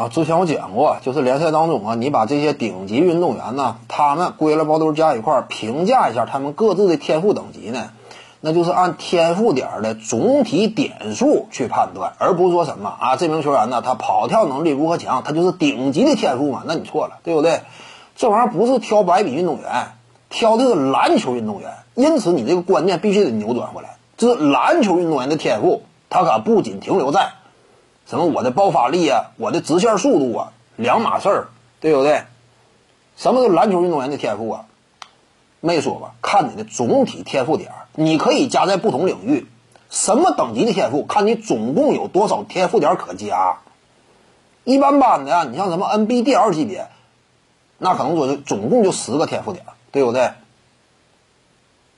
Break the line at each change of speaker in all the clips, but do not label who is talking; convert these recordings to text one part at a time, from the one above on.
啊，之前我讲过，就是联赛当中啊，你把这些顶级运动员呢，他们归了包堆加一块儿，评价一下他们各自的天赋等级呢，那就是按天赋点的总体点数去判断，而不是说什么啊，这名球员呢，他跑跳能力如何强，他就是顶级的天赋嘛？那你错了，对不对？这玩意儿不是挑百米运动员，挑的是篮球运动员，因此你这个观念必须得扭转回来，就是篮球运动员的天赋，他可不仅停留在。什么我的爆发力啊，我的直线速度啊，两码事儿，对不对？什么是篮球运动员的天赋啊？没说吧？看你的总体天赋点，你可以加在不同领域。什么等级的天赋？看你总共有多少天赋点可加。一般般的，啊你像什么 NBDL 级别，那可能说就总共就十个天赋点，对不对？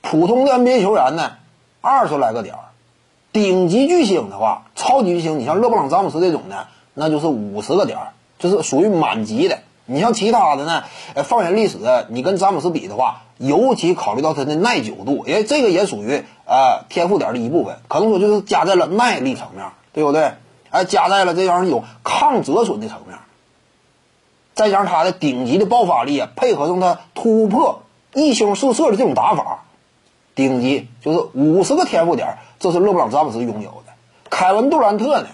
普通的 NBA 球员呢，二十来个点儿。顶级巨星的话，超级巨星，你像勒布朗詹姆斯这种的，那就是五十个点儿，就是属于满级的。你像其他的呢，呃，放眼历史，你跟詹姆斯比的话，尤其考虑到他的耐久度，因为这个也属于呃天赋点的一部分，可能说就是加在了耐力层面，对不对？哎，加在了这样有抗折损的层面，再加上他的顶级的爆发力，配合上他突破一星四射的这种打法。顶级就是五十个天赋点，这是勒布朗詹姆斯拥有的。凯文杜兰特呢，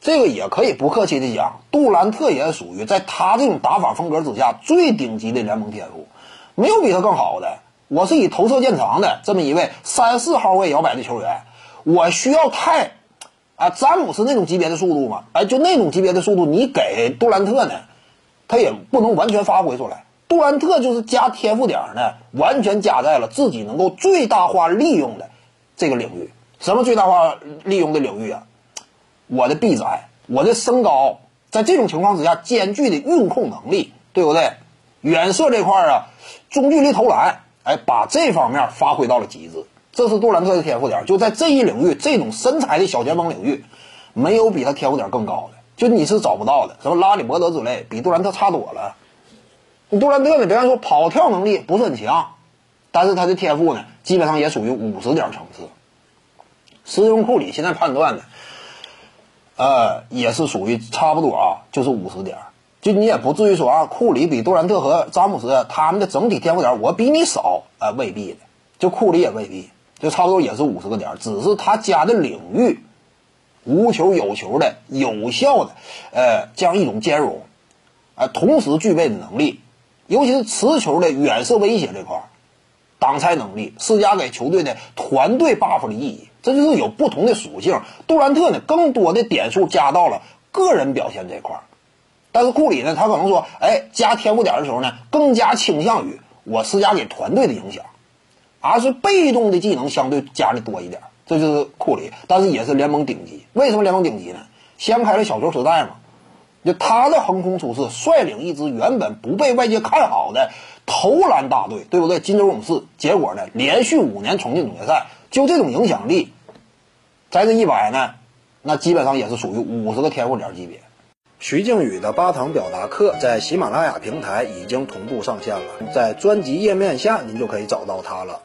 这个也可以不客气的讲，杜兰特也属于在他这种打法风格之下最顶级的联盟天赋，没有比他更好的。我是以投射见长的这么一位三四号位摇摆的球员，我需要太啊詹姆斯那种级别的速度吗？哎，就那种级别的速度，你给杜兰特呢，他也不能完全发挥出来。杜兰特就是加天赋点呢，完全加在了自己能够最大化利用的这个领域。什么最大化利用的领域啊？我的臂展，我的身高，在这种情况之下，兼具的运控能力，对不对？远射这块啊，中距离投篮，哎，把这方面发挥到了极致。这是杜兰特的天赋点，就在这一领域，这种身材的小前锋领域，没有比他天赋点更高的，就你是找不到的。什么拉里伯德之类，比杜兰特差多了。杜兰特呢，别看说跑跳能力不是很强，但是他的天赋呢，基本上也属于五十点层次。斯通库里现在判断呢，呃，也是属于差不多啊，就是五十点。就你也不至于说啊，库里比杜兰特和詹姆斯他们的整体天赋点我比你少啊，未必的。就库里也未必，就差不多也是五十个点，只是他加的领域，无球有球的有效的，呃，这样一种兼容，啊，同时具备的能力。尤其是持球的远射威胁这块，挡拆能力施加给球队的团队 buff 的意义，这就是有不同的属性。杜兰特呢，更多的点数加到了个人表现这块儿，但是库里呢，他可能说，哎，加天赋点的时候呢，更加倾向于我施加给团队的影响，而是被动的技能相对加的多一点。这就是库里，但是也是联盟顶级。为什么联盟顶级呢？掀开了小球时代嘛。就他的横空出世，率领一支原本不被外界看好的投篮大队，对不对？金州勇士，结果呢，连续五年闯进总决赛，就这种影响力，在这一百呢，那基本上也是属于五十个天赋点级别。徐静宇的八堂表达课在喜马拉雅平台已经同步上线了，在专辑页面下您就可以找到它了。